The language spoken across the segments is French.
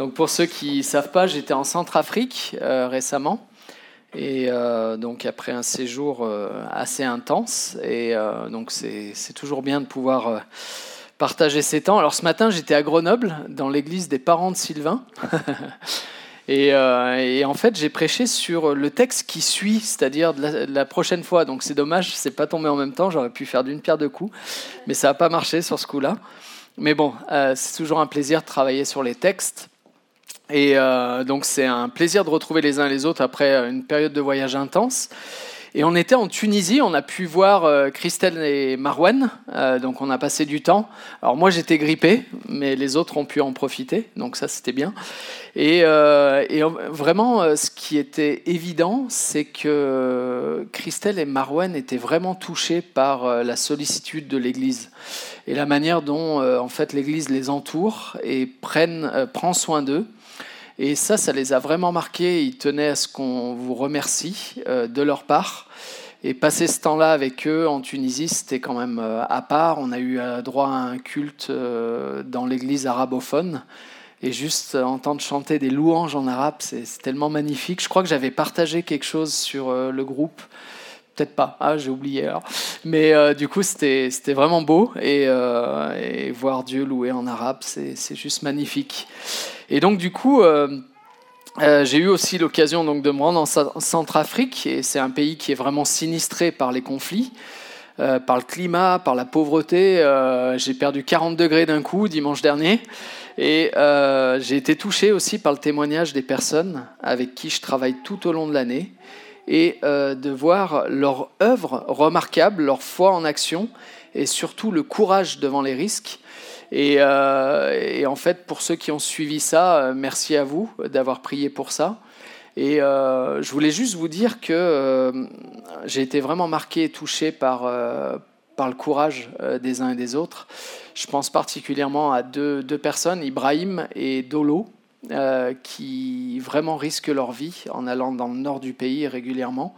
Donc pour ceux qui ne savent pas, j'étais en Centrafrique récemment. Et donc après un séjour assez intense. Et donc c'est toujours bien de pouvoir partager ces temps. Alors ce matin, j'étais à Grenoble, dans l'église des parents de Sylvain. Euh, et, en fait, j'ai prêché sur le texte qui suit, c'est-à-dire de, la, prochaine fois. Donc c'est dommage, c'est pas tombé en même temps. J'aurais pu faire d'une pierre deux coups, mais ça n'a pas marché sur ce coup-là. Mais bon, euh, c'est toujours un plaisir de travailler sur les textes. Et euh, donc c'est un plaisir de retrouver les uns les autres après une période de voyage intense. Et on était en Tunisie, on a pu voir euh, Christelle et Marwan, euh, donc on a passé du temps. Alors moi j'étais grippé, mais les autres ont pu en profiter, donc ça c'était bien. Et, euh, vraiment, ce qui était évident, c'est que Christelle et Marwan étaient vraiment touchés par la sollicitude de l'Église et la manière dont en fait l'Église les entoure et prenne, prend soin d'eux. Et ça, ça les a vraiment marqués. Ils tenaient à ce qu'on vous remercie euh, de leur part. Et passer ce temps-là avec eux en Tunisie, c'était quand même euh, à part. On a eu euh, droit à un culte dans l'église arabophone. Et juste entendre chanter des louanges en arabe, c'est tellement magnifique. Je crois que j'avais partagé quelque chose sur le groupe. Peut-être pas, ah, j'ai oublié alors. Mais du coup, c'était vraiment beau. Et, et, voir Dieu louer en arabe, c'est juste magnifique. Et donc, du coup, euh, euh, j'ai eu aussi l'occasion donc, de me rendre en Centrafrique, et c'est un pays qui est vraiment sinistré par les conflits. Euh, par le climat, par la pauvreté. j'ai perdu 40 degrés d'un coup dimanche dernier. Et j'ai été touché aussi par le témoignage des personnes avec qui je travaille tout au long de l'année et de voir leur œuvre remarquable, leur foi en action et surtout le courage devant les risques. Euh, et, en fait, pour ceux qui ont suivi ça, euh, merci à vous d'avoir prié pour ça. Et euh, je voulais juste vous dire que j'ai été vraiment marqué et touché par, par le courage des uns et des autres. Je pense particulièrement à deux, deux personnes, Ibrahim et Dolo, qui vraiment risquent leur vie en allant dans le nord du pays régulièrement.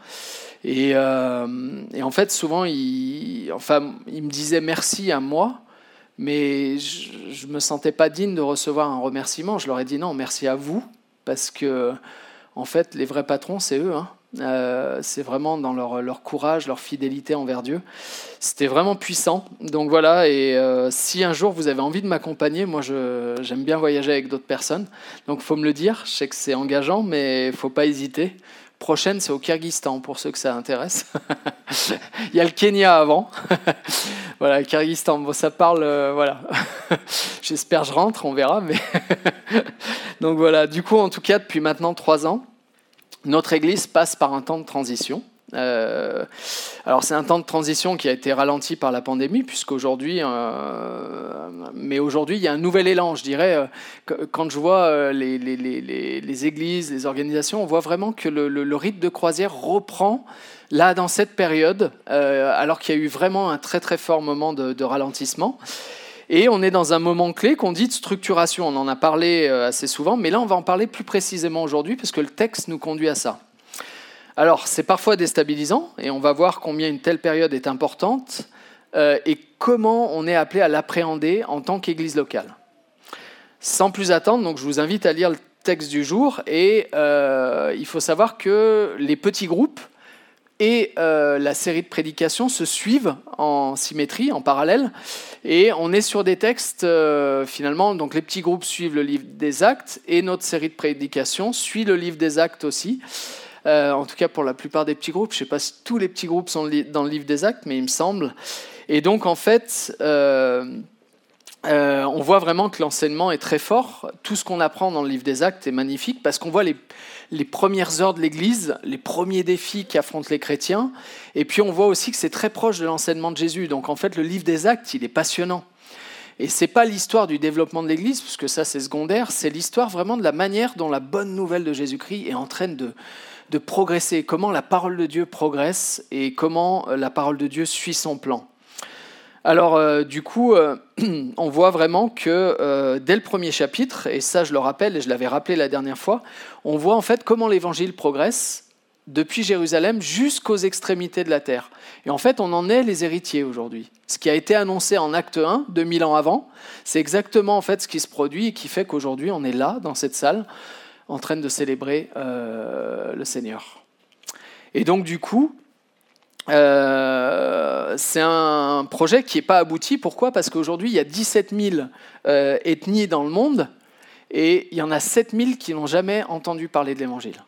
Et, en fait, souvent, ils, enfin, ils me disaient merci à moi mais je ne me sentais pas digne de recevoir un remerciement. Je leur ai dit non, merci à vous, parce que en fait, les vrais patrons, c'est eux. Hein. Euh, c'est vraiment dans leur, courage, leur fidélité envers Dieu. C'était vraiment puissant. Donc voilà, et euh, si un jour vous avez envie de m'accompagner, moi j'aime bien voyager avec d'autres personnes. Donc faut me le dire, je sais que c'est engageant, mais faut pas hésiter prochaine, c'est au Kyrgyzstan, pour ceux que ça intéresse. Il y a le Kenya avant. voilà, Kyrgyzstan, bon, ça parle, euh, voilà. J'espère je rentre, on verra. Mais Donc voilà, du coup, en tout cas, depuis maintenant trois ans, notre Église passe par un temps de transition. Euh, alors c'est un temps de transition qui a été ralenti par la pandémie, puisqu'aujourd'hui, euh, mais aujourd'hui il y a un nouvel élan, je dirais. Euh, quand je vois les, églises, les organisations, on voit vraiment que le, le, rythme de croisière reprend là dans cette période, alors qu'il y a eu vraiment un très très fort moment de, de ralentissement. Et on est dans un moment clé qu'on dit de structuration. On en a parlé assez souvent, mais là on va en parler plus précisément aujourd'hui, parce que le texte nous conduit à ça. Alors, c'est parfois déstabilisant, et on va voir combien une telle période est importante, euh, et comment on est appelé à l'appréhender en tant qu'Église locale. Sans plus attendre, donc je vous invite à lire le texte du jour, et euh, il faut savoir que les petits groupes et euh, la série de prédications se suivent en symétrie, en parallèle, et on est sur des textes, finalement, donc les petits groupes suivent le livre des actes, et notre série de prédications suit le livre des actes aussi. Euh, en tout cas pour la plupart des petits groupes. Je ne sais pas si tous les petits groupes sont dans le livre des actes, mais il me semble. Et donc en fait, euh, euh, on voit vraiment que l'enseignement est très fort. Tout ce qu'on apprend dans le livre des actes est magnifique parce qu'on voit les, premières heures de l'Église, les premiers défis qu'affrontent les chrétiens. Et puis on voit aussi que c'est très proche de l'enseignement de Jésus. Donc en fait, le livre des actes, il est passionnant. Et c'est pas l'histoire du développement de l'Église, puisque ça c'est secondaire, c'est l'histoire vraiment de la manière dont la bonne nouvelle de Jésus-Christ est en train de, de progresser, comment la parole de Dieu progresse et comment euh, la parole de Dieu suit son plan. Alors euh, du coup, euh, on voit vraiment que dès le premier chapitre, et ça je le rappelle et je l'avais rappelé la dernière fois, on voit en fait comment l'évangile progresse depuis Jérusalem jusqu'aux extrémités de la terre. Et en fait, on en est les héritiers aujourd'hui. Ce qui a été annoncé en acte 1, 2000 ans avant, c'est exactement en fait ce qui se produit et qui fait qu'aujourd'hui, on est là, dans cette salle, en train de célébrer euh, le Seigneur. Et donc, du coup, euh, c'est un projet qui n'est pas abouti. Pourquoi? Parce qu'aujourd'hui, il y a 17 000 euh, ethnies dans le monde et il y en a 7 000 qui n'ont jamais entendu parler de l'Évangile.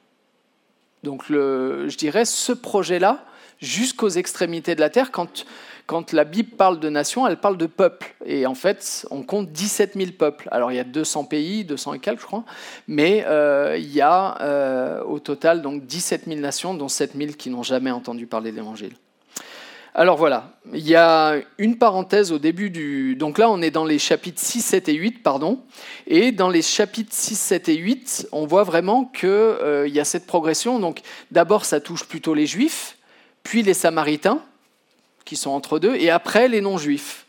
Donc je dirais ce projet-là, jusqu'aux extrémités de la terre, quand, quand la Bible parle de nation, elle parle de peuple. Et en fait, on compte 17 000 peuples. Alors il y a 200 pays, 200 et quelques, je crois, mais euh, il y a euh, au total donc 17 000 nations, dont 7 000 qui n'ont jamais entendu parler de l'Évangile. Alors voilà, il y a une parenthèse au début du... Donc là, on est dans les chapitres 6, 7 et 8, pardon. Et dans les chapitres 6, 7 et 8, on voit vraiment qu'il euh, y a cette progression. Donc d'abord, ça touche plutôt les juifs, puis les samaritains, qui sont entre deux, et après les non-juifs.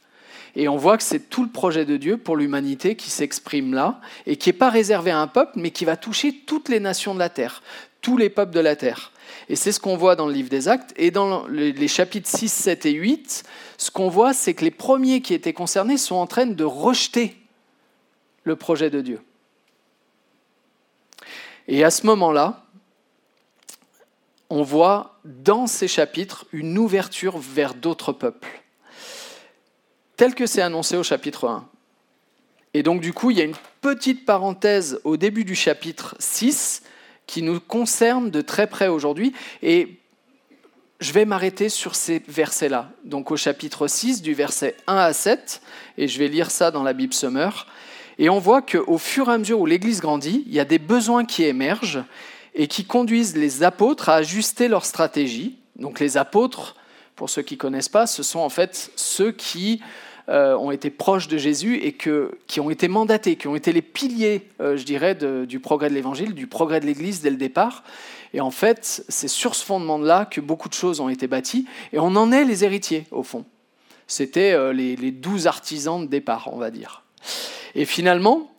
Et on voit que c'est tout le projet de Dieu pour l'humanité qui s'exprime là, et qui n'est pas réservé à un peuple, mais qui va toucher toutes les nations de la terre, tous les peuples de la terre. Et c'est ce qu'on voit dans le livre des Actes. Et dans les chapitres 6, 7 et 8, ce qu'on voit, c'est que les premiers qui étaient concernés sont en train de rejeter le projet de Dieu. Et à ce moment-là, on voit dans ces chapitres une ouverture vers d'autres peuples, tel que c'est annoncé au chapitre 1. Et donc du coup, il y a une petite parenthèse au début du chapitre 6 qui nous concerne de très près aujourd'hui. Et je vais m'arrêter sur ces versets-là. Donc au chapitre 6, du verset 1 à 7, et je vais lire ça dans la Bible Summer. Et on voit qu'au fur et à mesure où l'Église grandit, il y a des besoins qui émergent et qui conduisent les apôtres à ajuster leur stratégie. Donc les apôtres, pour ceux qui ne connaissent pas, ce sont en fait ceux qui euh, ont été proches de Jésus et qui ont été mandatés, qui ont été les piliers, euh, je dirais, du progrès de l'Évangile, du progrès de l'Église dès le départ. Et en fait, c'est sur ce fondement-là que beaucoup de choses ont été bâties, et on en est les héritiers, au fond. C'était euh, les, douze artisans de départ, on va dire. Et finalement,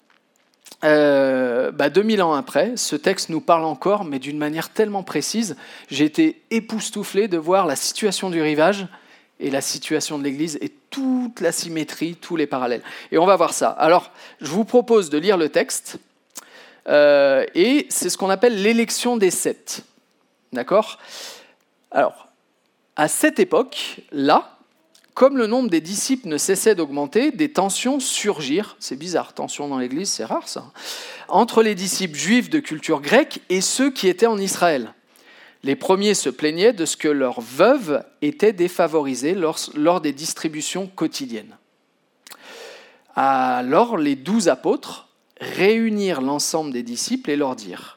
euh, 2000 bah, ans après, ce texte nous parle encore, mais d'une manière tellement précise. J'ai été époustouflé de voir la situation du rivage et la situation de l'Église et toute la symétrie, tous les parallèles. Et on va voir ça. Alors, je vous propose de lire le texte, euh, et c'est ce qu'on appelle l'élection des sept. D'accord? Alors, à cette époque-là, comme le nombre des disciples ne cessait d'augmenter, des tensions surgirent, c'est bizarre, tensions dans l'Église, c'est rare ça, entre les disciples juifs de culture grecque et ceux qui étaient en Israël. Les premiers se plaignaient de ce que leurs veuves étaient défavorisées lors, des distributions quotidiennes. Alors les douze apôtres réunirent l'ensemble des disciples et leur dirent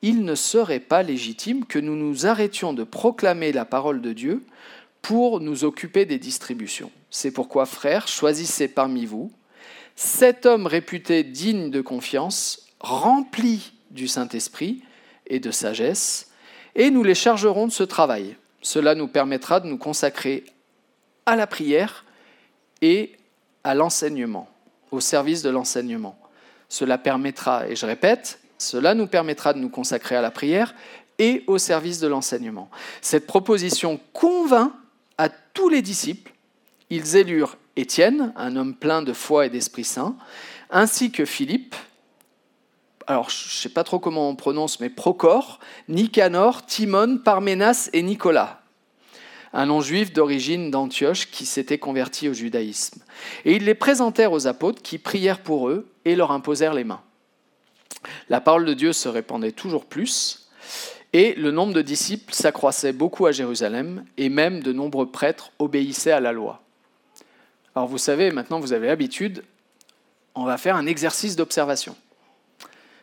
Il ne serait pas légitime que nous nous arrêtions de proclamer la parole de Dieu pour nous occuper des distributions. C'est pourquoi, frères, choisissez parmi vous sept hommes réputés dignes de confiance, remplis du Saint-Esprit et de sagesse, et nous les chargerons de ce travail. Cela nous permettra de nous consacrer à la prière et à l'enseignement, au service de l'enseignement. Cela permettra, et je répète, cela nous permettra de nous consacrer à la prière et au service de l'enseignement. Cette proposition convainc tous les disciples. Ils élurent Étienne, un homme plein de foi et d'Esprit Saint, ainsi que Philippe, alors je ne sais pas trop comment on prononce, mais Procor, Nicanor, Timon, Parménas et Nicolas, un non-juif d'origine d'Antioche qui s'était converti au judaïsme. Et ils les présentèrent aux apôtres qui prièrent pour eux et leur imposèrent les mains. La parole de Dieu se répandait toujours plus, et le nombre de disciples s'accroissait beaucoup à Jérusalem, et même de nombreux prêtres obéissaient à la loi. Alors vous savez, maintenant vous avez l'habitude, on va faire un exercice d'observation.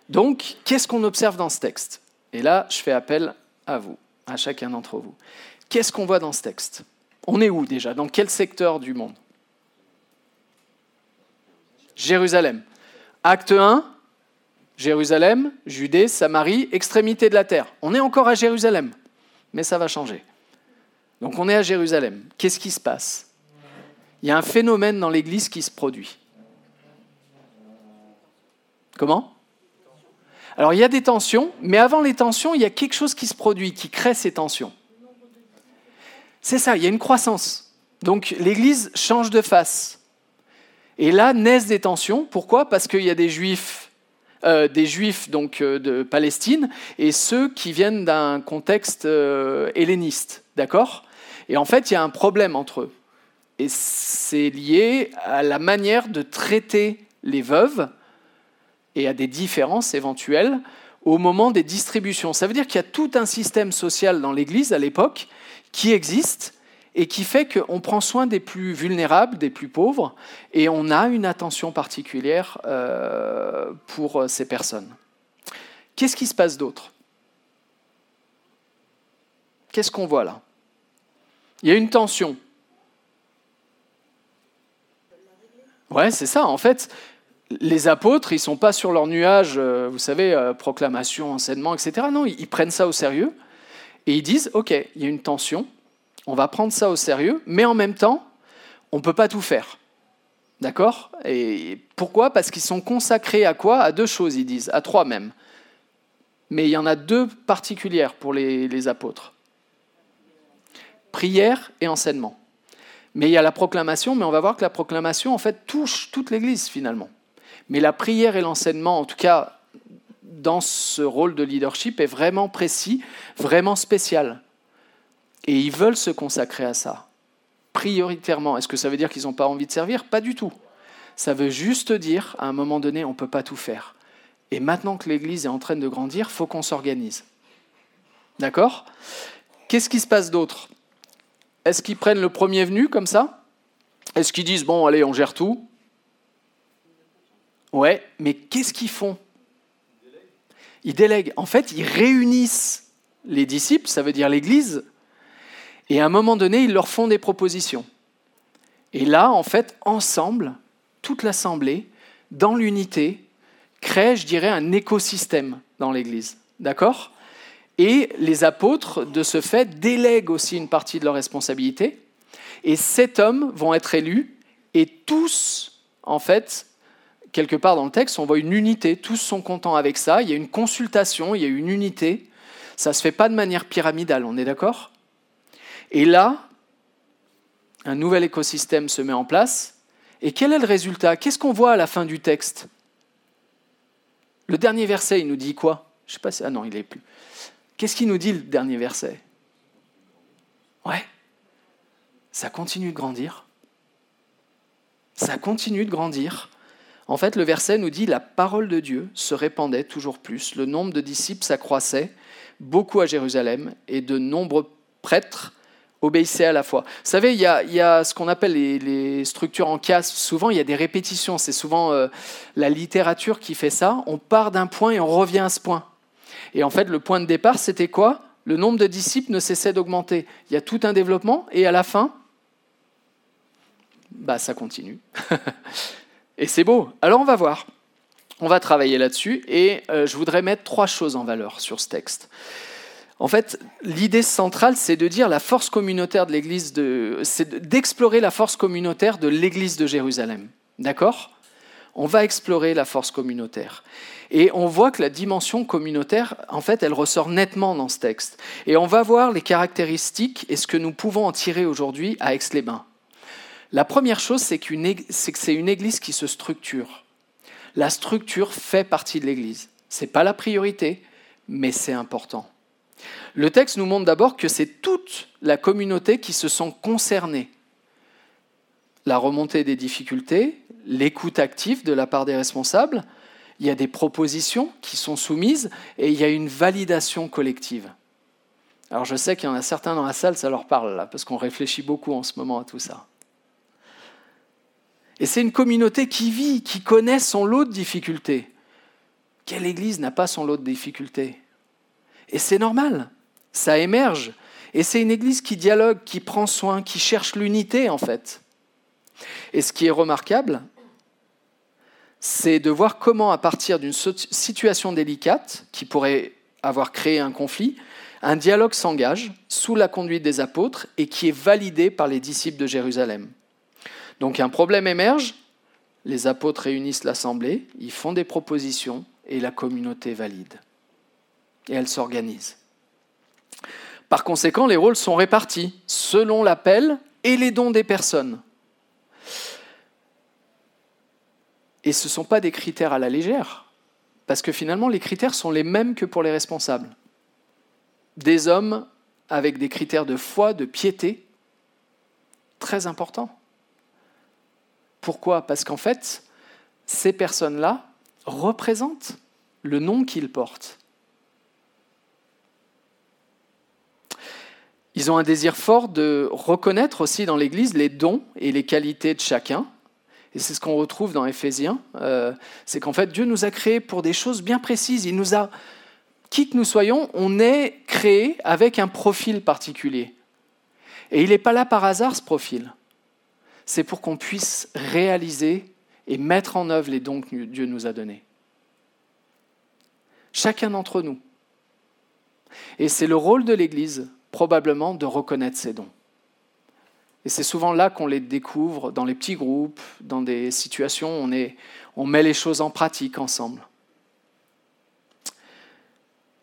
Donc, qu'est-ce qu'on observe dans ce texte? Et là, je fais appel à vous, à chacun d'entre vous. Qu'est-ce qu'on voit dans ce texte? On est où déjà? Dans quel secteur du monde? Jérusalem. Acte 1, Jérusalem, Judée, Samarie, extrémité de la terre. On est encore à Jérusalem, mais ça va changer. Donc on est à Jérusalem. Qu'est-ce qui se passe? Il y a un phénomène dans l'Église qui se produit. Comment? Alors il y a des tensions, mais avant les tensions, il y a quelque chose qui se produit, qui crée ces tensions. C'est ça, il y a une croissance. Donc l'Église change de face. Et là naissent des tensions. Pourquoi? Parce qu'il y a des juifs, euh, des juifs donc euh, de Palestine et ceux qui viennent d'un contexte euh, helléniste, d'accord? Et en fait, il y a un problème entre eux. Et c'est lié à la manière de traiter les veuves et à des différences éventuelles au moment des distributions. Ça veut dire qu'il y a tout un système social dans l'Église à l'époque qui existe et qui fait qu'on prend soin des plus vulnérables, des plus pauvres, et on a une attention particulière euh, pour ces personnes. Qu'est-ce qui se passe d'autre? Qu'est-ce qu'on voit là? Il y a une tension. Ouais, c'est ça. En fait, les apôtres, ils ne sont pas sur leur nuage, euh, vous savez, euh, proclamation, enseignement, etc. Non, ils prennent ça au sérieux et ils disent, OK, il y a une tension, on va prendre ça au sérieux, mais en même temps, on ne peut pas tout faire. D'accord? Et pourquoi? Parce qu'ils sont consacrés à quoi? À deux choses, ils disent, à trois même. Mais il y en a deux particulières pour les, les apôtres. Prière et enseignement. Mais il y a la proclamation, mais on va voir que la proclamation, en fait, touche toute l'Église finalement. Mais la prière et l'enseignement, en tout cas dans ce rôle de leadership, est vraiment précis, vraiment spécial. Et ils veulent se consacrer à ça, prioritairement. Est-ce que ça veut dire qu'ils n'ont pas envie de servir? Pas du tout. Ça veut juste dire, à un moment donné, on ne peut pas tout faire. Et maintenant que l'Église est en train de grandir, faut qu'on s'organise. D'accord? Qu'est-ce qui se passe d'autre? Est-ce qu'ils prennent le premier venu comme ça? Est-ce qu'ils disent, bon, allez, on gère tout? Ouais, mais qu'est-ce qu'ils font? Ils délèguent. En fait, ils réunissent les disciples, ça veut dire l'Église, et à un moment donné, ils leur font des propositions. Et là, en fait, ensemble, toute l'Assemblée, dans l'unité, crée, je dirais, un écosystème dans l'Église. D'accord? Et les apôtres, de ce fait, délèguent aussi une partie de leur responsabilité. Et sept hommes vont être élus, et tous, en fait, quelque part dans le texte, on voit une unité, tous sont contents avec ça, il y a une consultation, il y a une unité. Ça ne se fait pas de manière pyramidale, on est d'accord? Et là, un nouvel écosystème se met en place. Et quel est le résultat? Qu'est-ce qu'on voit à la fin du texte? Le dernier verset, il nous dit quoi? Je sais pas si... Ah non, il n'est plus. Qu'est-ce qu'il nous dit le dernier verset? Ouais, ça continue de grandir. Ça continue de grandir. En fait, le verset nous dit la parole de Dieu se répandait toujours plus, le nombre de disciples s'accroissait, beaucoup à Jérusalem, et de nombreux prêtres obéissez à la foi. Vous savez, il y a, ce qu'on appelle les, structures en casse. Souvent, il y a des répétitions. C'est souvent euh, la littérature qui fait ça. On part d'un point et on revient à ce point. Et en fait, le point de départ, c'était quoi? Le nombre de disciples ne cessait d'augmenter. Il y a tout un développement et à la fin, bah, ça continue. et c'est beau. Alors, on va voir. On va travailler là-dessus et euh, je voudrais mettre trois choses en valeur sur ce texte. En fait, l'idée centrale, c'est de dire la force communautaire de l'Église, de, c'est d'explorer la force communautaire de l'Église de Jérusalem. D'accord? On va explorer la force communautaire. Et on voit que la dimension communautaire, en fait, elle ressort nettement dans ce texte. Et on va voir les caractéristiques et ce que nous pouvons en tirer aujourd'hui à Aix-les-Bains. La première chose, c'est, que c'est une Église qui se structure. La structure fait partie de l'Église. Ce n'est pas la priorité, mais c'est important. Le texte nous montre d'abord que c'est toute la communauté qui se sent concernée. La remontée des difficultés, l'écoute active de la part des responsables, il y a des propositions qui sont soumises et il y a une validation collective. Alors je sais qu'il y en a certains dans la salle, ça leur parle là, parce qu'on réfléchit beaucoup en ce moment à tout ça. Et c'est une communauté qui vit, qui connaît son lot de difficultés. Quelle église n'a pas son lot de difficultés? Et c'est normal, ça émerge. Et c'est une Église qui dialogue, qui prend soin, qui cherche l'unité en fait. Et ce qui est remarquable, c'est de voir comment, à partir d'une situation délicate qui pourrait avoir créé un conflit, un dialogue s'engage sous la conduite des apôtres et qui est validé par les disciples de Jérusalem. Donc un problème émerge, les apôtres réunissent l'assemblée, ils font des propositions et la communauté valide. Et elle s'organise. Par conséquent, les rôles sont répartis selon l'appel et les dons des personnes. Et ce ne sont pas des critères à la légère, parce que finalement, les critères sont les mêmes que pour les responsables. Des hommes avec des critères de foi, de piété, très importants. Pourquoi? Parce qu'en fait, ces personnes-là représentent le nom qu'ils portent. Ils ont un désir fort de reconnaître aussi dans l'Église les dons et les qualités de chacun. Et c'est ce qu'on retrouve dans Éphésiens. Euh, c'est qu'en fait, Dieu nous a créés pour des choses bien précises. Il nous a, qui que nous soyons, on est créé avec un profil particulier. Et il n'est pas là par hasard, ce profil. C'est pour qu'on puisse réaliser et mettre en œuvre les dons que Dieu nous a donnés. Chacun d'entre nous. Et c'est le rôle de l'Église probablement de reconnaître ses dons. Et c'est souvent là qu'on les découvre, dans les petits groupes, dans des situations où on, on met les choses en pratique ensemble.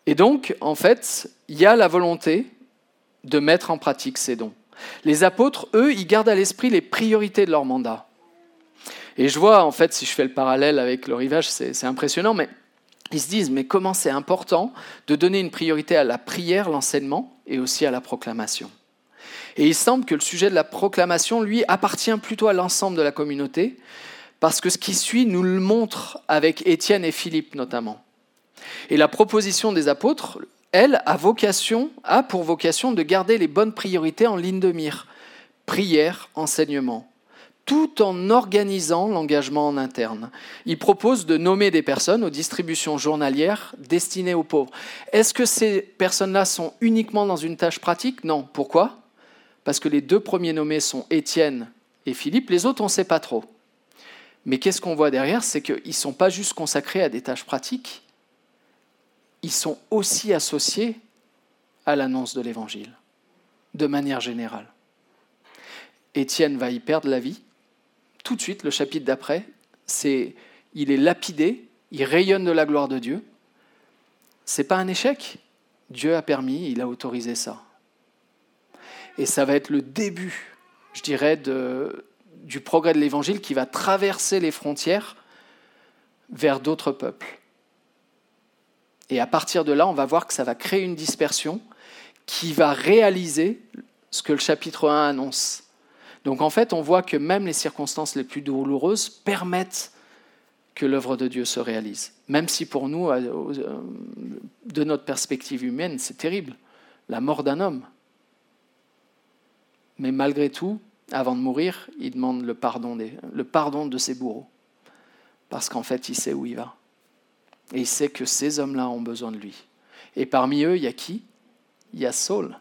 Et donc, en fait, il y a la volonté de mettre en pratique ces dons. Les apôtres, eux, ils gardent à l'esprit les priorités de leur mandat. Et je vois, en fait, si je fais le parallèle avec le rivage, c'est impressionnant, mais ils se disent, mais comment c'est important de donner une priorité à la prière, l'enseignement, et aussi à la proclamation. Et il semble que le sujet de la proclamation, lui, appartient plutôt à l'ensemble de la communauté, parce que ce qui suit nous le montre avec Étienne et Philippe notamment. Et la proposition des apôtres, elle, a, vocation, pour vocation de garder les bonnes priorités en ligne de mire. Prière, enseignement tout en organisant l'engagement en interne. Il propose de nommer des personnes aux distributions journalières destinées aux pauvres. Est-ce que ces personnes-là sont uniquement dans une tâche pratique? Non. Pourquoi? Parce que les deux premiers nommés sont Étienne et Philippe, les autres on ne sait pas trop. Mais qu'est-ce qu'on voit derrière? C'est qu'ils ne sont pas juste consacrés à des tâches pratiques, ils sont aussi associés à l'annonce de l'Évangile, de manière générale. Étienne va y perdre la vie, tout de suite, le chapitre d'après, c'est il est lapidé, il rayonne de la gloire de Dieu. C'est pas un échec. Dieu a permis, il a autorisé ça. Et ça va être le début, je dirais, du progrès de l'Évangile qui va traverser les frontières vers d'autres peuples. Et à partir de là, on va voir que ça va créer une dispersion qui va réaliser ce que le chapitre 1 annonce. Donc en fait, on voit que même les circonstances les plus douloureuses permettent que l'œuvre de Dieu se réalise. Même si pour nous, de notre perspective humaine, c'est terrible, la mort d'un homme. Mais malgré tout, avant de mourir, il demande le pardon, le pardon de ses bourreaux. Parce qu'en fait, il sait où il va. Et il sait que ces hommes-là ont besoin de lui. Et parmi eux, il y a qui? Il y a Saul.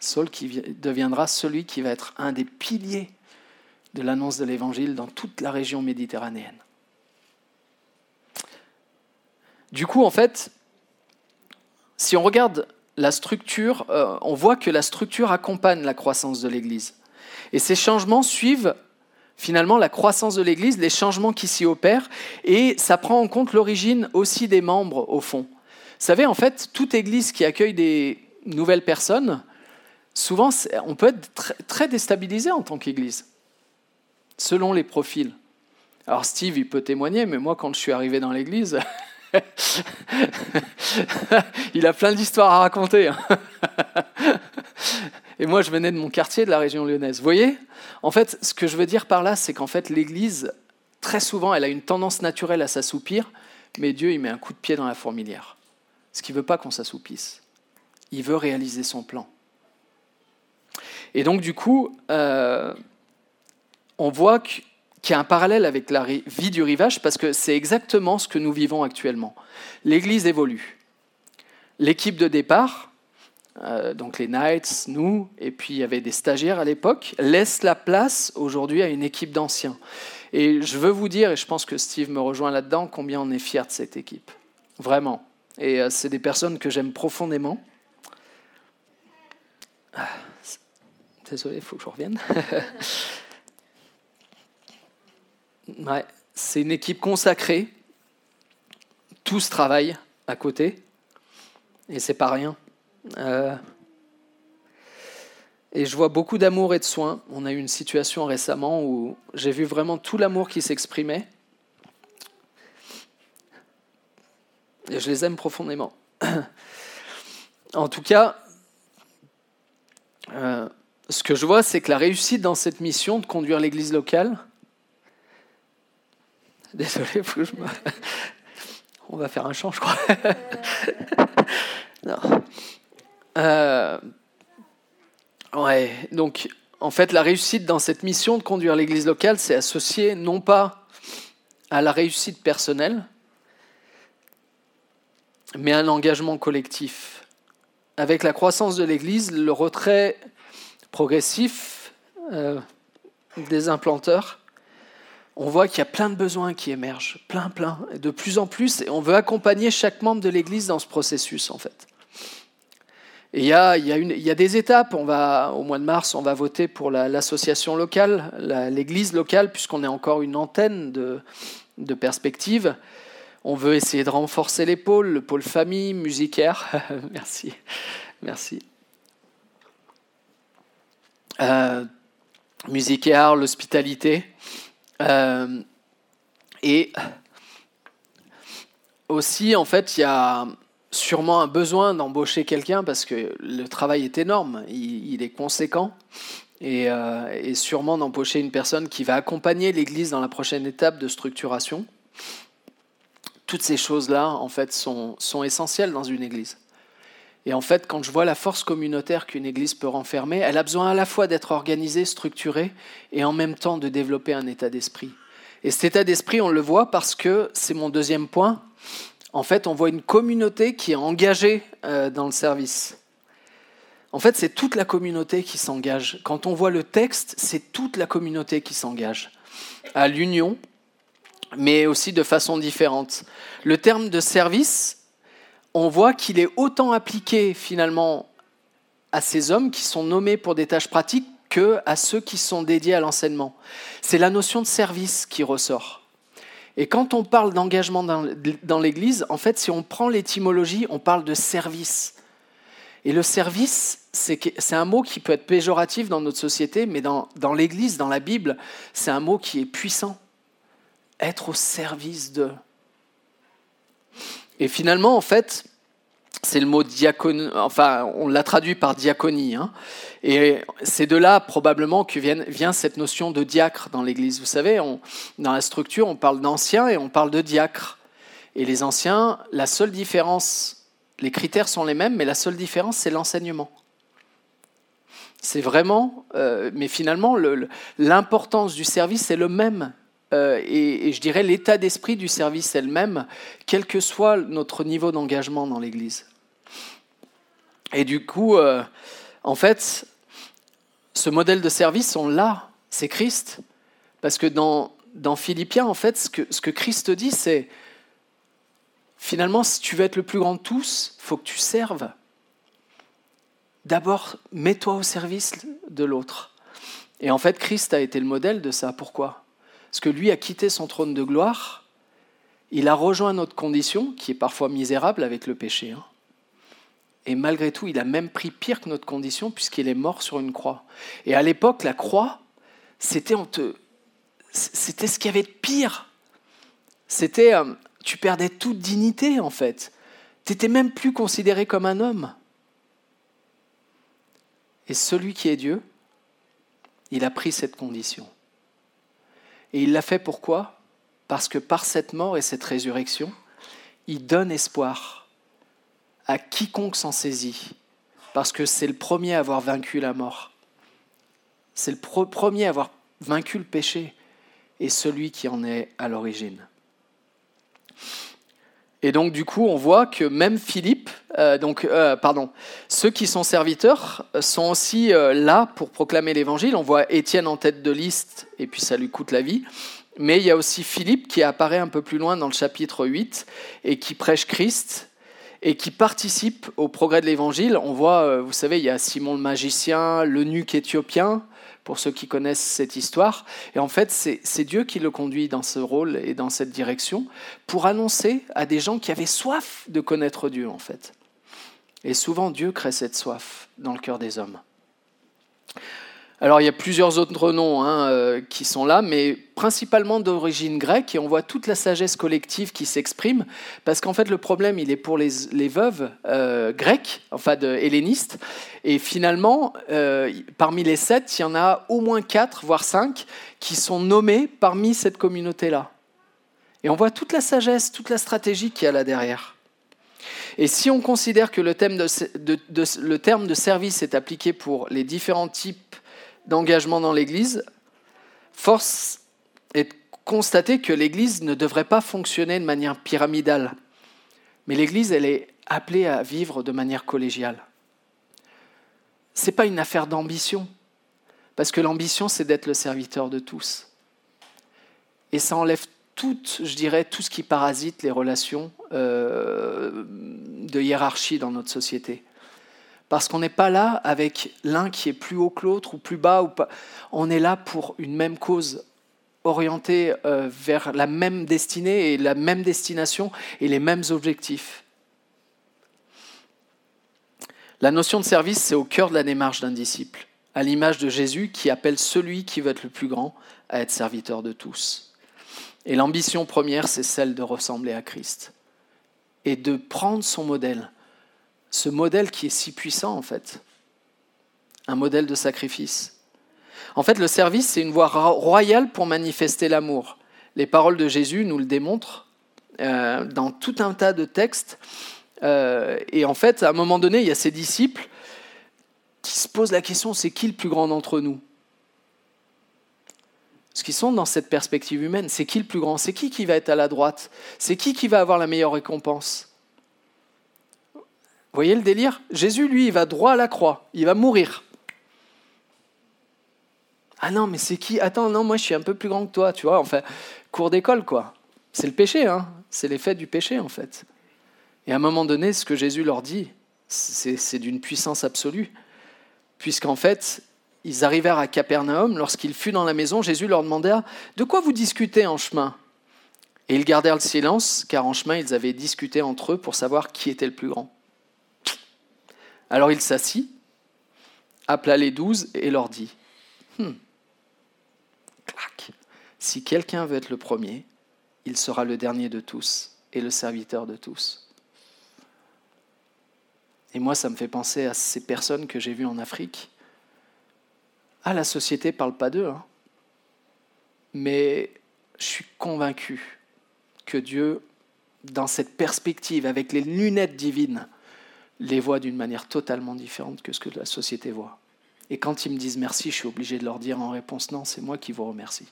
Saul qui deviendra celui qui va être un des piliers de l'annonce de l'Évangile dans toute la région méditerranéenne. Du coup, en fait, si on regarde la structure, euh, on voit que la structure accompagne la croissance de l'Église. Et ces changements suivent finalement la croissance de l'Église, les changements qui s'y opèrent, et ça prend en compte l'origine aussi des membres, au fond. Vous savez, en fait, toute Église qui accueille des nouvelles personnes, souvent, on peut être très déstabilisé en tant qu'Église, selon les profils. Alors Steve, il peut témoigner, mais moi, quand je suis arrivé dans l'Église, il a plein d'histoires à raconter. Hein. Et moi, je venais de mon quartier, de la région lyonnaise. Vous voyez? En fait, ce que je veux dire par là, c'est qu'en fait, l'Église, très souvent, elle a une tendance naturelle à s'assoupir, mais Dieu, il met un coup de pied dans la fourmilière. Ce qui ne veut pas qu'on s'assoupisse. Il veut réaliser son plan. Et donc, du coup, euh, on voit qu'il y a un parallèle avec la vie du rivage parce que c'est exactement ce que nous vivons actuellement. L'Église évolue. L'équipe de départ, euh, donc les Knights, nous, et puis il y avait des stagiaires à l'époque, laisse la place aujourd'hui à une équipe d'anciens. Et je veux vous dire, et je pense que Steve me rejoint là-dedans, combien on est fiers de cette équipe. Vraiment. Et euh, c'est des personnes que j'aime profondément. Ah. Désolé, il faut que je revienne. ouais, c'est une équipe consacrée. tous travaillent à côté, et c'est pas rien. Euh, et je vois beaucoup d'amour et de soins. On a eu une situation récemment où j'ai vu vraiment tout l'amour qui s'exprimait. Et je les aime profondément. en tout cas, euh, ce que je vois, c'est que la réussite dans cette mission de conduire l'église locale. Désolé, faut que je me... on va faire un chant, je crois. non. Euh, ouais, donc en fait, la réussite dans cette mission de conduire l'église locale, c'est associé non pas à la réussite personnelle, mais à un engagement collectif. Avec la croissance de l'église, le retrait progressif euh, des implanteurs, on voit qu'il y a plein de besoins qui émergent, plein, plein, de plus en plus, et on veut accompagner chaque membre de l'Église dans ce processus, en fait. Et il y a, des étapes. On va, au mois de mars, on va voter pour l'association locale, l'église locale, puisqu'on est encore une antenne de, de perspectives. On veut essayer de renforcer les pôles, le pôle famille, musicaire. merci, merci euh, musique et art, l'hospitalité. Euh, et aussi, en fait, il y a sûrement un besoin d'embaucher quelqu'un parce que le travail est énorme, il, est conséquent. Et, euh, et sûrement d'embaucher une personne qui va accompagner l'Église dans la prochaine étape de structuration. Toutes ces choses-là, en fait, sont essentielles dans une Église. Et en fait, quand je vois la force communautaire qu'une église peut renfermer, elle a besoin à la fois d'être organisée, structurée, et en même temps de développer un état d'esprit. Et cet état d'esprit, on le voit parce que, c'est mon deuxième point, en fait, on voit une communauté qui est engagée euh, dans le service. En fait, c'est toute la communauté qui s'engage. Quand on voit le texte, c'est toute la communauté qui s'engage à l'union, mais aussi de façon différente. Le terme de service, on voit qu'il est autant appliqué finalement à ces hommes qui sont nommés pour des tâches pratiques que à ceux qui sont dédiés à l'enseignement. C'est la notion de service qui ressort. Et quand on parle d'engagement dans l'Église, en fait, si on prend l'étymologie, on parle de service. Et le service, c'est un mot qui peut être péjoratif dans notre société, mais dans, dans l'Église, dans la Bible, c'est un mot qui est puissant. Être au service de. Et finalement, en fait, c'est le mot diaconie, enfin, on l'a traduit par diaconie. Hein. et c'est de là probablement que vient, cette notion de diacre dans l'Église. Vous savez, dans la structure, on parle d'anciens et on parle de diacres. Et les anciens, la seule différence, les critères sont les mêmes, mais la seule différence, c'est l'enseignement. C'est vraiment, euh, mais finalement, l'importance du service est le même euh, et, je dirais l'état d'esprit du service elle-même, quel que soit notre niveau d'engagement dans l'Église. Et du coup, euh, en fait, ce modèle de service, on l'a, c'est Christ. Parce que dans, dans Philippiens, en fait, ce que, ce que Christ dit, c'est finalement, si tu veux être le plus grand de tous, il faut que tu serves. D'abord, mets-toi au service de l'autre. Et en fait, Christ a été le modèle de ça. Pourquoi? Parce que lui a quitté son trône de gloire, il a rejoint notre condition, qui est parfois misérable avec le péché. Hein. Et malgré tout, il a même pris pire que notre condition, puisqu'il est mort sur une croix. Et à l'époque, la croix, c'était c'était ce qu'il y avait de pire. C'était, euh, tu perdais toute dignité en fait. Tu n'étais même plus considéré comme un homme. Et celui qui est Dieu, il a pris cette condition. Et il l'a fait pourquoi? Parce que par cette mort et cette résurrection, il donne espoir à quiconque s'en saisit. Parce que c'est le premier à avoir vaincu la mort. C'est le premier à avoir vaincu le péché et celui qui en est à l'origine. Et donc du coup, on voit que même Philippe, euh, donc euh, pardon, ceux qui sont serviteurs sont aussi euh, là pour proclamer l'évangile. On voit Étienne en tête de liste et puis ça lui coûte la vie. Mais il y a aussi Philippe qui apparaît un peu plus loin dans le chapitre 8 et qui prêche Christ et qui participe au progrès de l'évangile. On voit, vous savez, il y a Simon le magicien, l'eunuque éthiopien, pour ceux qui connaissent cette histoire. Et en fait, c'est Dieu qui le conduit dans ce rôle et dans cette direction pour annoncer à des gens qui avaient soif de connaître Dieu, en fait. Et souvent, Dieu crée cette soif dans le cœur des hommes. Alors il y a plusieurs autres noms hein, euh, qui sont là, mais principalement d'origine grecque, et on voit toute la sagesse collective qui s'exprime, parce qu'en fait le problème il est pour les, veuves euh, grecques, enfin hellénistes, et finalement euh, parmi les sept, il y en a au moins quatre, voire cinq, qui sont nommés parmi cette communauté-là. Et on voit toute la sagesse, toute la stratégie qu'il y a là derrière. Et si on considère que le terme de service est appliqué pour les différents types d'engagement dans l'Église, force est de constater que l'Église ne devrait pas fonctionner de manière pyramidale. Mais l'Église, elle est appelée à vivre de manière collégiale. Ce n'est pas une affaire d'ambition, parce que l'ambition, c'est d'être le serviteur de tous. Et ça enlève tout, je dirais, tout ce qui parasite les relations euh, de hiérarchie dans notre société parce qu'on n'est pas là avec l'un qui est plus haut que l'autre ou plus bas. On est là pour une même cause, orientée euh, vers la même destinée et la même destination et les mêmes objectifs. La notion de service, c'est au cœur de la démarche d'un disciple, à l'image de Jésus qui appelle celui qui veut être le plus grand à être serviteur de tous. Et l'ambition première, c'est celle de ressembler à Christ et de prendre son modèle ce modèle qui est si puissant en fait, un modèle de sacrifice. En fait, le service, c'est une voie royale pour manifester l'amour. Les paroles de Jésus nous le démontrent euh, dans tout un tas de textes. Euh, et en fait, à un moment donné, il y a ces disciples qui se posent la question, c'est qui le plus grand d'entre nous? Parce qu'ils sont dans cette perspective humaine, c'est qui le plus grand? C'est qui qui va être à la droite? C'est qui qui va avoir la meilleure récompense? Voyez le délire? Jésus, lui, il va droit à la croix, il va mourir. Ah non, mais c'est qui? Attends, non, moi je suis un peu plus grand que toi, tu vois. Enfin, cours d'école, quoi. C'est le péché, hein. C'est l'effet du péché, en fait. Et à un moment donné, ce que Jésus leur dit, c'est d'une puissance absolue. Puisqu'en fait, ils arrivèrent à Capernaum. Lorsqu'il fut dans la maison, Jésus leur demanda De quoi vous discutez en chemin? Et ils gardèrent le silence, car en chemin, ils avaient discuté entre eux pour savoir qui était le plus grand. Alors il s'assit, appela les douze et leur dit Clac Si quelqu'un veut être le premier, il sera le dernier de tous et le serviteur de tous. Et moi, ça me fait penser à ces personnes que j'ai vues en Afrique. Ah, la société parle pas d'eux, hein. mais je suis convaincu que Dieu, dans cette perspective, avec les lunettes divines, les voient d'une manière totalement différente que ce que la société voit. Et quand ils me disent merci, je suis obligé de leur dire en réponse non, c'est moi qui vous remercie.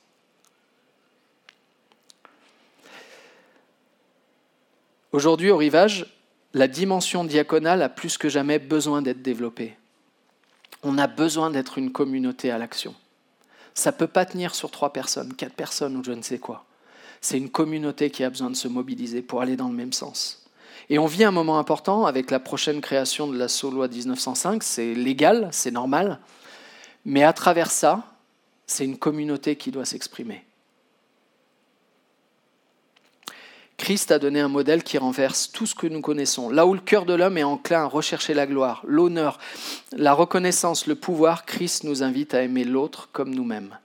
Aujourd'hui, au rivage, la dimension diaconale a plus que jamais besoin d'être développée. On a besoin d'être une communauté à l'action. Ça ne peut pas tenir sur trois personnes, quatre personnes ou je ne sais quoi. C'est une communauté qui a besoin de se mobiliser pour aller dans le même sens. Et on vit un moment important avec la prochaine création de la loi 1905. C'est légal, c'est normal. Mais à travers ça, c'est une communauté qui doit s'exprimer. Christ a donné un modèle qui renverse tout ce que nous connaissons. Là où le cœur de l'homme est enclin à rechercher la gloire, l'honneur, la reconnaissance, le pouvoir, Christ nous invite à aimer l'autre comme nous-mêmes,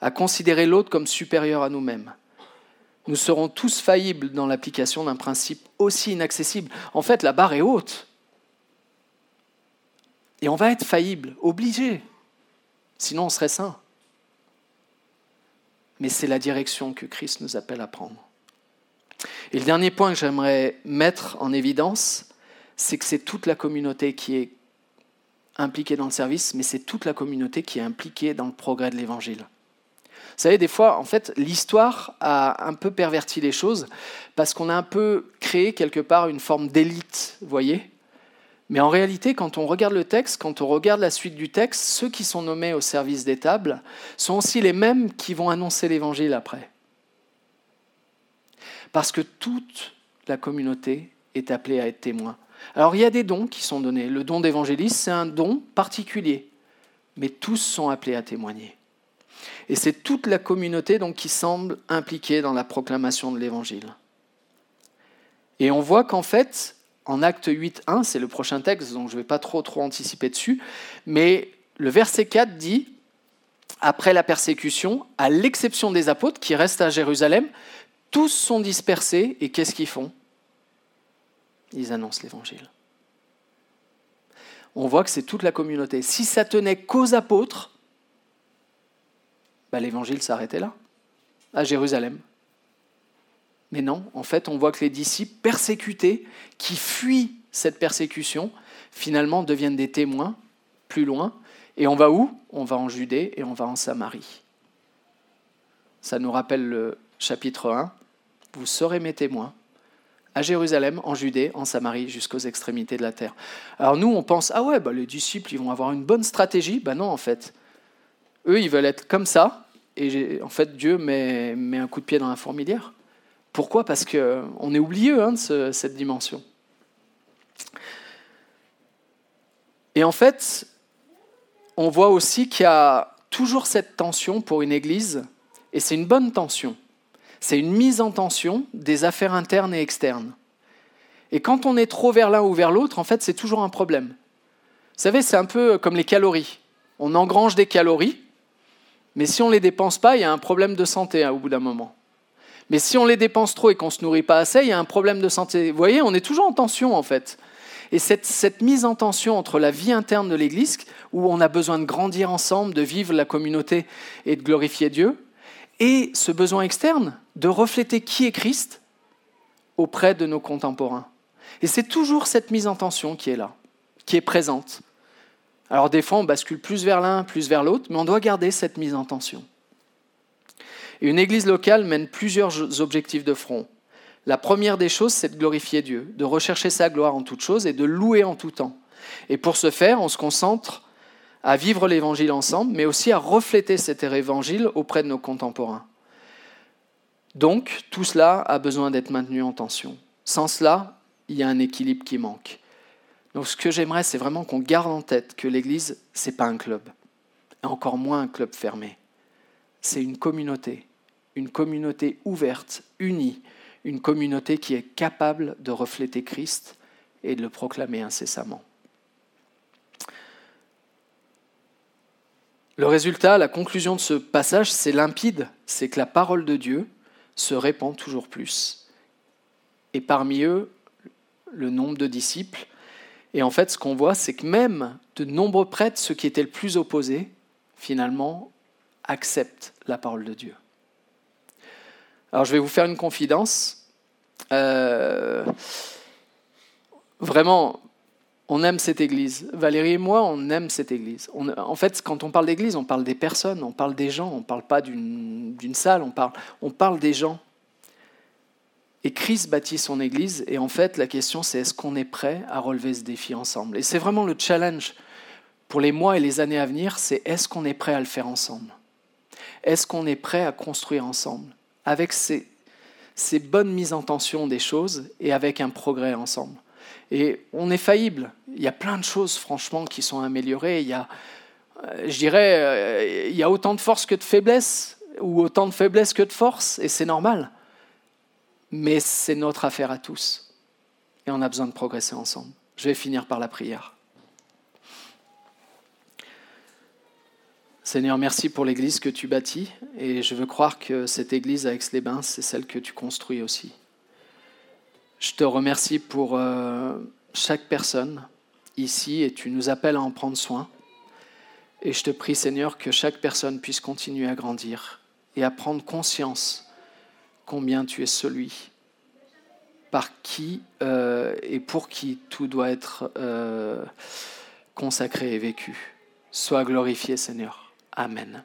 à considérer l'autre comme supérieur à nous-mêmes, nous serons tous faillibles dans l'application d'un principe aussi inaccessible. En fait, la barre est haute. Et on va être faillible, obligé. Sinon, on serait saint. Mais c'est la direction que Christ nous appelle à prendre. Et le dernier point que j'aimerais mettre en évidence, c'est que c'est toute la communauté qui est impliquée dans le service, mais c'est toute la communauté qui est impliquée dans le progrès de l'Évangile. Vous savez, des fois, en fait, l'histoire a un peu perverti les choses parce qu'on a un peu créé quelque part une forme d'élite, voyez Mais en réalité, quand on regarde le texte, quand on regarde la suite du texte, ceux qui sont nommés au service des tables sont aussi les mêmes qui vont annoncer l'évangile après. Parce que toute la communauté est appelée à être témoin. Alors il y a des dons qui sont donnés. Le don d'évangéliste, c'est un don particulier mais tous sont appelés à témoigner. Et c'est toute la communauté donc, qui semble impliquée dans la proclamation de l'Évangile. Et on voit qu'en fait, en acte 8.1, c'est le prochain texte, donc je ne vais pas trop, trop anticiper dessus, mais le verset 4 dit, après la persécution, à l'exception des apôtres qui restent à Jérusalem, tous sont dispersés et qu'est-ce qu'ils font? Ils annoncent l'Évangile. On voit que c'est toute la communauté. Si ça tenait qu'aux apôtres, bah, l'Évangile s'arrêtait là, à Jérusalem. Mais non, en fait, on voit que les disciples persécutés, qui fuient cette persécution, finalement deviennent des témoins plus loin. Et on va où? On va en Judée et on va en Samarie. Ça nous rappelle le chapitre 1. Vous serez mes témoins à Jérusalem, en Judée, en Samarie, jusqu'aux extrémités de la terre. Alors nous, on pense, ah ouais, bah, les disciples, ils vont avoir une bonne stratégie. Ben non, en fait. Eux, ils veulent être comme ça. Et en fait, Dieu met, un coup de pied dans la fourmilière. Pourquoi? Parce qu'on est oublieux hein, de cette dimension. Et en fait, on voit aussi qu'il y a toujours cette tension pour une Église, et c'est une bonne tension. C'est une mise en tension des affaires internes et externes. Et quand on est trop vers l'un ou vers l'autre, en fait, c'est toujours un problème. Vous savez, c'est un peu comme les calories. On engrange des calories, mais si on ne les dépense pas, il y a un problème de santé hein, au bout d'un moment. Mais si on les dépense trop et qu'on ne se nourrit pas assez, il y a un problème de santé. Vous voyez, on est toujours en tension en fait. Et cette, cette mise en tension entre la vie interne de l'Église, où on a besoin de grandir ensemble, de vivre la communauté et de glorifier Dieu, et ce besoin externe de refléter qui est Christ auprès de nos contemporains. Et c'est toujours cette mise en tension qui est là, qui est présente. Alors des fois, on bascule plus vers l'un, plus vers l'autre, mais on doit garder cette mise en tension. Une église locale mène plusieurs objectifs de front. La première des choses, c'est de glorifier Dieu, de rechercher sa gloire en toutes choses et de louer en tout temps. Et pour ce faire, on se concentre à vivre l'évangile ensemble, mais aussi à refléter cet évangile auprès de nos contemporains. Donc, tout cela a besoin d'être maintenu en tension. Sans cela, il y a un équilibre qui manque. Donc, ce que j'aimerais, c'est vraiment qu'on garde en tête que l'Église, ce n'est pas un club, encore moins un club fermé c'est une communauté, une communauté ouverte, unie, une communauté qui est capable de refléter Christ et de le proclamer incessamment. Le résultat, la conclusion de ce passage, c'est limpide, c'est que la parole de Dieu se répand toujours plus. Et parmi eux, le nombre de disciples. Et en fait, ce qu'on voit, c'est que même de nombreux prêtres, ceux qui étaient le plus opposés, finalement, accepte la parole de Dieu. Alors je vais vous faire une confidence. Euh, vraiment, on aime cette église. Valérie et moi, on aime cette église. en fait, quand on parle d'église, on parle des personnes, on parle des gens, on ne parle pas d'une salle, on parle des gens. Et Christ bâtit son église, et en fait, la question c'est est-ce qu'on est prêt à relever ce défi ensemble? Et c'est vraiment le challenge pour les mois et les années à venir, c'est est-ce qu'on est prêt à le faire ensemble? Est-ce qu'on est prêt à construire ensemble? Avec ces, bonnes mises en tension des choses et avec un progrès ensemble Et on est faillible. Il y a plein de choses, franchement, qui sont améliorées. Il y a, euh, je dirais, euh, il y a autant de force que de faiblesse, ou autant de faiblesse que de force, et c'est normal. Mais c'est notre affaire à tous. Et on a besoin de progresser ensemble. Je vais finir par la prière. Seigneur, merci pour l'Église que tu bâtis et je veux croire que cette Église à Aix-les-Bains, c'est celle que tu construis aussi. Je te remercie pour euh, chaque personne ici et tu nous appelles à en prendre soin. Et je te prie, Seigneur, que chaque personne puisse continuer à grandir et à prendre conscience combien tu es celui par qui euh, et pour qui tout doit être euh, consacré et vécu. Sois glorifié, Seigneur. Amen.